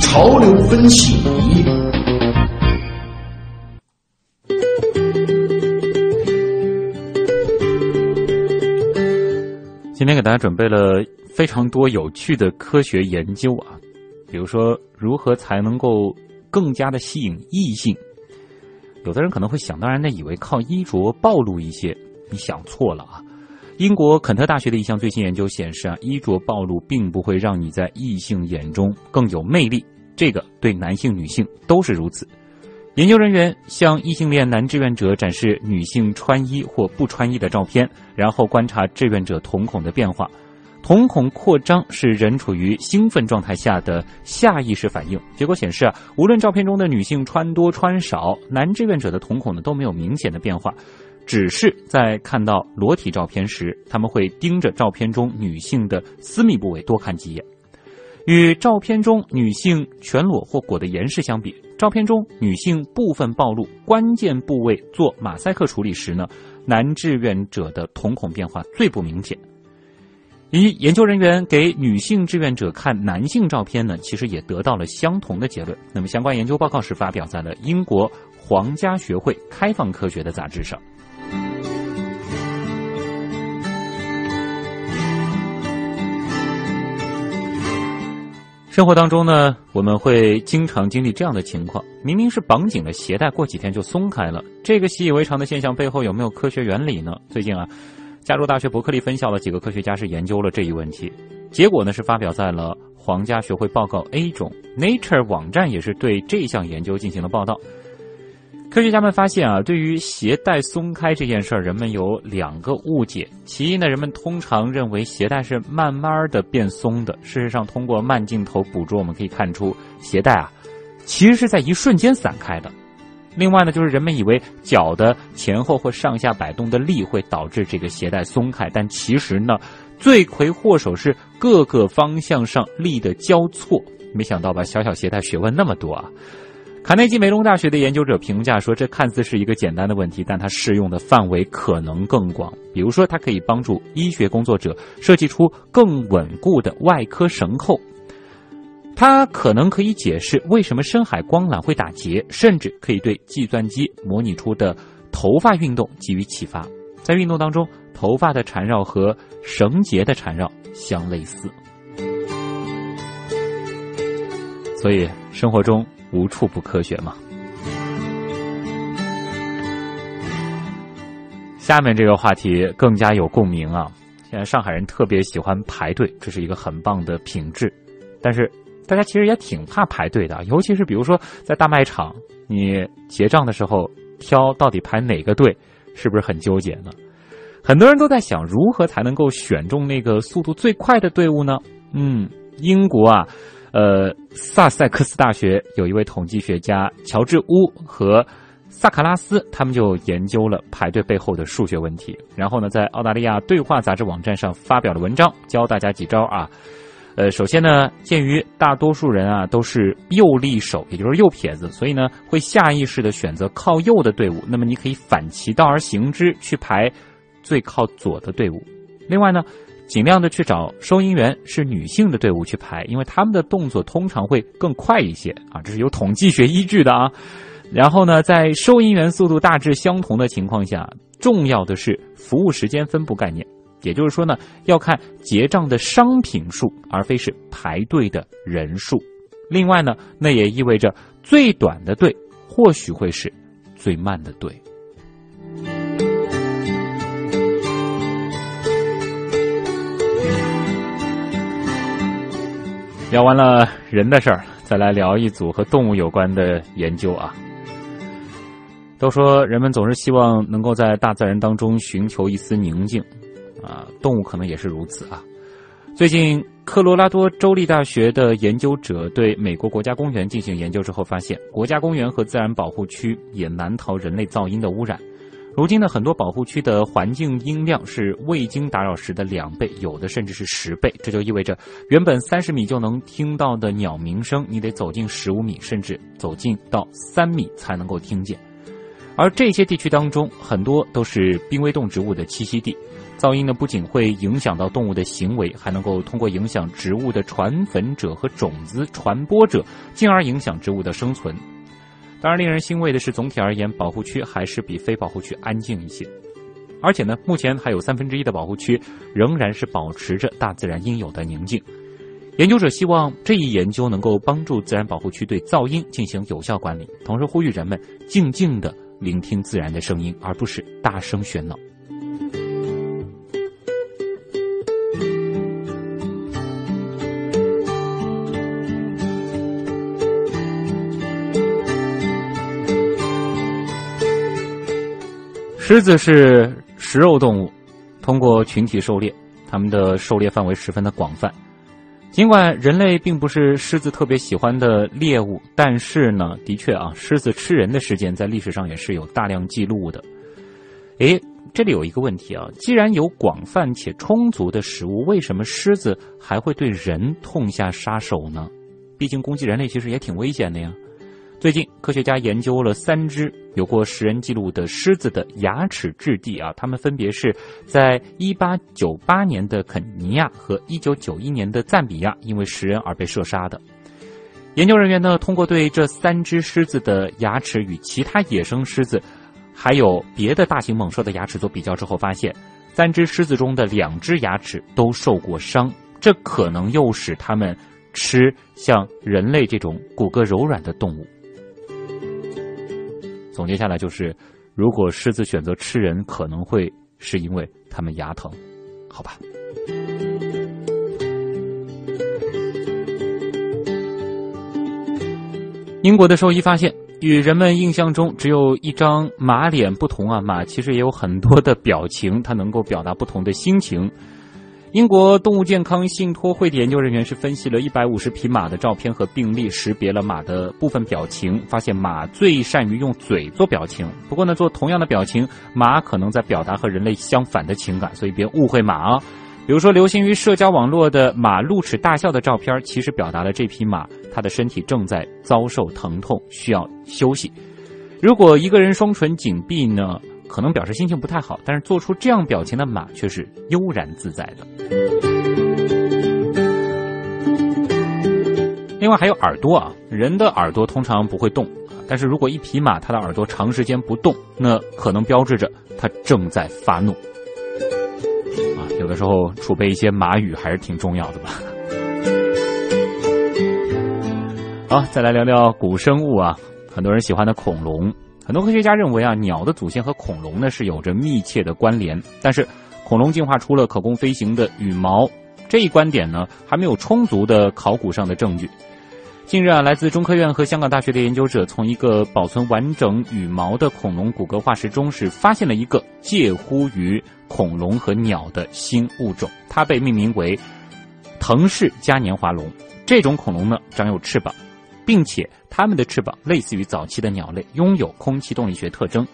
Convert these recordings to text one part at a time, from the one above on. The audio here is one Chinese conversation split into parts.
潮流分析。今天给大家准备了非常多有趣的科学研究啊，比如说如何才能够更加的吸引异性。有的人可能会想当然的以为靠衣着暴露一些，你想错了啊。英国肯特大学的一项最新研究显示啊，衣着暴露并不会让你在异性眼中更有魅力，这个对男性、女性都是如此。研究人员向异性恋男志愿者展示女性穿衣或不穿衣的照片，然后观察志愿者瞳孔的变化。瞳孔扩张是人处于兴奋状态下的下意识反应。结果显示啊，无论照片中的女性穿多穿少，男志愿者的瞳孔呢都没有明显的变化。只是在看到裸体照片时，他们会盯着照片中女性的私密部位多看几眼。与照片中女性全裸或裹得严实相比，照片中女性部分暴露、关键部位做马赛克处理时呢，男志愿者的瞳孔变化最不明显。一研究人员给女性志愿者看男性照片呢，其实也得到了相同的结论。那么相关研究报告是发表在了英国皇家学会开放科学的杂志上。生活当中呢，我们会经常经历这样的情况：明明是绑紧的鞋带，过几天就松开了。这个习以为常的现象背后有没有科学原理呢？最近啊，加州大学伯克利分校的几个科学家是研究了这一问题，结果呢是发表在了皇家学会报告 A 中，Nature 网站也是对这项研究进行了报道。科学家们发现啊，对于鞋带松开这件事儿，人们有两个误解。其一呢，人们通常认为鞋带是慢慢的变松的。事实上，通过慢镜头捕捉，我们可以看出鞋带啊，其实是在一瞬间散开的。另外呢，就是人们以为脚的前后或上下摆动的力会导致这个鞋带松开，但其实呢，罪魁祸首是各个方向上力的交错。没想到吧，小小鞋带学问那么多啊！卡内基梅隆大学的研究者评价说：“这看似是一个简单的问题，但它适用的范围可能更广。比如说，它可以帮助医学工作者设计出更稳固的外科绳扣；它可能可以解释为什么深海光缆会打结，甚至可以对计算机模拟出的头发运动给予启发。在运动当中，头发的缠绕和绳结的缠绕相类似，所以生活中。”无处不科学嘛。下面这个话题更加有共鸣啊！现在上海人特别喜欢排队，这是一个很棒的品质。但是大家其实也挺怕排队的，尤其是比如说在大卖场，你结账的时候挑到底排哪个队，是不是很纠结呢？很多人都在想，如何才能够选中那个速度最快的队伍呢？嗯，英国啊。呃，萨塞克斯大学有一位统计学家乔治乌和萨卡拉斯，他们就研究了排队背后的数学问题。然后呢，在澳大利亚对话杂志网站上发表了文章，教大家几招啊。呃，首先呢，鉴于大多数人啊都是右利手，也就是右撇子，所以呢会下意识的选择靠右的队伍。那么你可以反其道而行之，去排最靠左的队伍。另外呢。尽量的去找收银员是女性的队伍去排，因为他们的动作通常会更快一些啊，这是有统计学依据的啊。然后呢，在收银员速度大致相同的情况下，重要的是服务时间分布概念，也就是说呢，要看结账的商品数，而非是排队的人数。另外呢，那也意味着最短的队或许会是最慢的队。聊完了人的事儿，再来聊一组和动物有关的研究啊。都说人们总是希望能够在大自然当中寻求一丝宁静，啊，动物可能也是如此啊。最近，科罗拉多州立大学的研究者对美国国家公园进行研究之后，发现国家公园和自然保护区也难逃人类噪音的污染。如今呢，很多保护区的环境音量是未经打扰时的两倍，有的甚至是十倍。这就意味着，原本三十米就能听到的鸟鸣声，你得走近十五米，甚至走近到三米才能够听见。而这些地区当中，很多都是濒危动植物的栖息地，噪音呢不仅会影响到动物的行为，还能够通过影响植物的传粉者和种子传播者，进而影响植物的生存。当然，令人欣慰的是，总体而言，保护区还是比非保护区安静一些。而且呢，目前还有三分之一的保护区仍然是保持着大自然应有的宁静。研究者希望这一研究能够帮助自然保护区对噪音进行有效管理，同时呼吁人们静静的聆听自然的声音，而不是大声喧闹。狮子是食肉动物，通过群体狩猎，它们的狩猎范围十分的广泛。尽管人类并不是狮子特别喜欢的猎物，但是呢，的确啊，狮子吃人的事件在历史上也是有大量记录的。诶，这里有一个问题啊，既然有广泛且充足的食物，为什么狮子还会对人痛下杀手呢？毕竟攻击人类其实也挺危险的呀。最近，科学家研究了三只有过食人记录的狮子的牙齿质地啊，它们分别是在1898年的肯尼亚和1991年的赞比亚因为食人而被射杀的。研究人员呢，通过对这三只狮子的牙齿与其他野生狮子，还有别的大型猛兽的牙齿做比较之后，发现三只狮子中的两只牙齿都受过伤，这可能诱使它们吃像人类这种骨骼柔软的动物。总结下来就是，如果狮子选择吃人，可能会是因为它们牙疼，好吧？英国的兽医发现，与人们印象中只有一张马脸不同啊，马其实也有很多的表情，它能够表达不同的心情。英国动物健康信托会的研究人员是分析了一百五十匹马的照片和病例，识别了马的部分表情，发现马最善于用嘴做表情。不过呢，做同样的表情，马可能在表达和人类相反的情感，所以别误会马啊。比如说，流行于社交网络的马露齿大笑的照片，其实表达了这匹马它的身体正在遭受疼痛，需要休息。如果一个人双唇紧闭呢？可能表示心情不太好，但是做出这样表情的马却是悠然自在的。另外还有耳朵啊，人的耳朵通常不会动，但是如果一匹马它的耳朵长时间不动，那可能标志着它正在发怒。啊，有的时候储备一些马语还是挺重要的吧。好，再来聊聊古生物啊，很多人喜欢的恐龙。很多科学家认为啊，鸟的祖先和恐龙呢是有着密切的关联，但是恐龙进化出了可供飞行的羽毛，这一观点呢还没有充足的考古上的证据。近日啊，来自中科院和香港大学的研究者从一个保存完整羽毛的恐龙骨骼化石中是发现了一个介乎于恐龙和鸟的新物种，它被命名为藤氏嘉年华龙。这种恐龙呢长有翅膀。并且它们的翅膀类似于早期的鸟类，拥有空气动力学特征。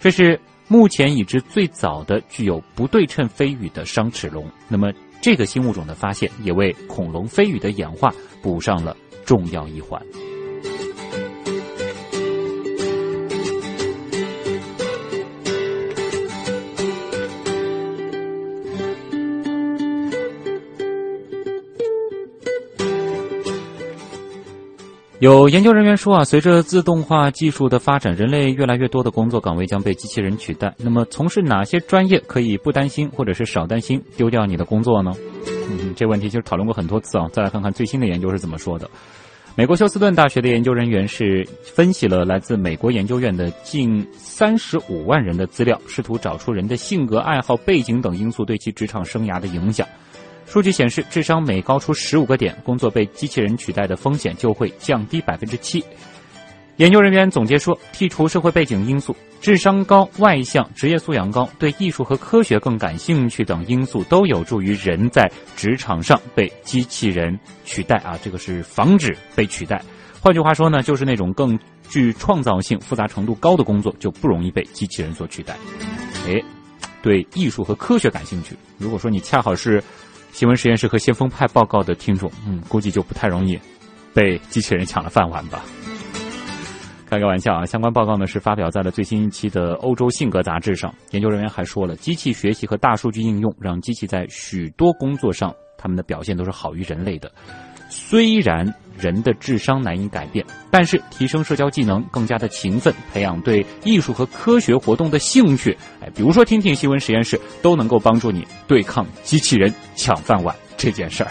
这是目前已知最早的具有不对称飞羽的双齿龙。那么，这个新物种的发现也为恐龙飞羽的演化补上了重要一环。有研究人员说啊，随着自动化技术的发展，人类越来越多的工作岗位将被机器人取代。那么，从事哪些专业可以不担心或者是少担心丢掉你的工作呢？嗯，这问题其实讨论过很多次啊。再来看看最新的研究是怎么说的。美国休斯顿大学的研究人员是分析了来自美国研究院的近三十五万人的资料，试图找出人的性格、爱好、背景等因素对其职场生涯的影响。数据显示，智商每高出十五个点，工作被机器人取代的风险就会降低百分之七。研究人员总结说，剔除社会背景因素、智商高、外向、职业素养高、对艺术和科学更感兴趣等因素，都有助于人在职场上被机器人取代啊！这个是防止被取代。换句话说呢，就是那种更具创造性、复杂程度高的工作就不容易被机器人所取代。哎，对艺术和科学感兴趣，如果说你恰好是。新闻实验室和先锋派报告的听众，嗯，估计就不太容易被机器人抢了饭碗吧。开个玩笑啊！相关报告呢是发表在了最新一期的《欧洲性格》杂志上。研究人员还说了，机器学习和大数据应用让机器在许多工作上，他们的表现都是好于人类的。虽然人的智商难以改变，但是提升社交技能、更加的勤奋、培养对艺术和科学活动的兴趣，哎，比如说听听新闻实验室，都能够帮助你对抗机器人抢饭碗这件事儿。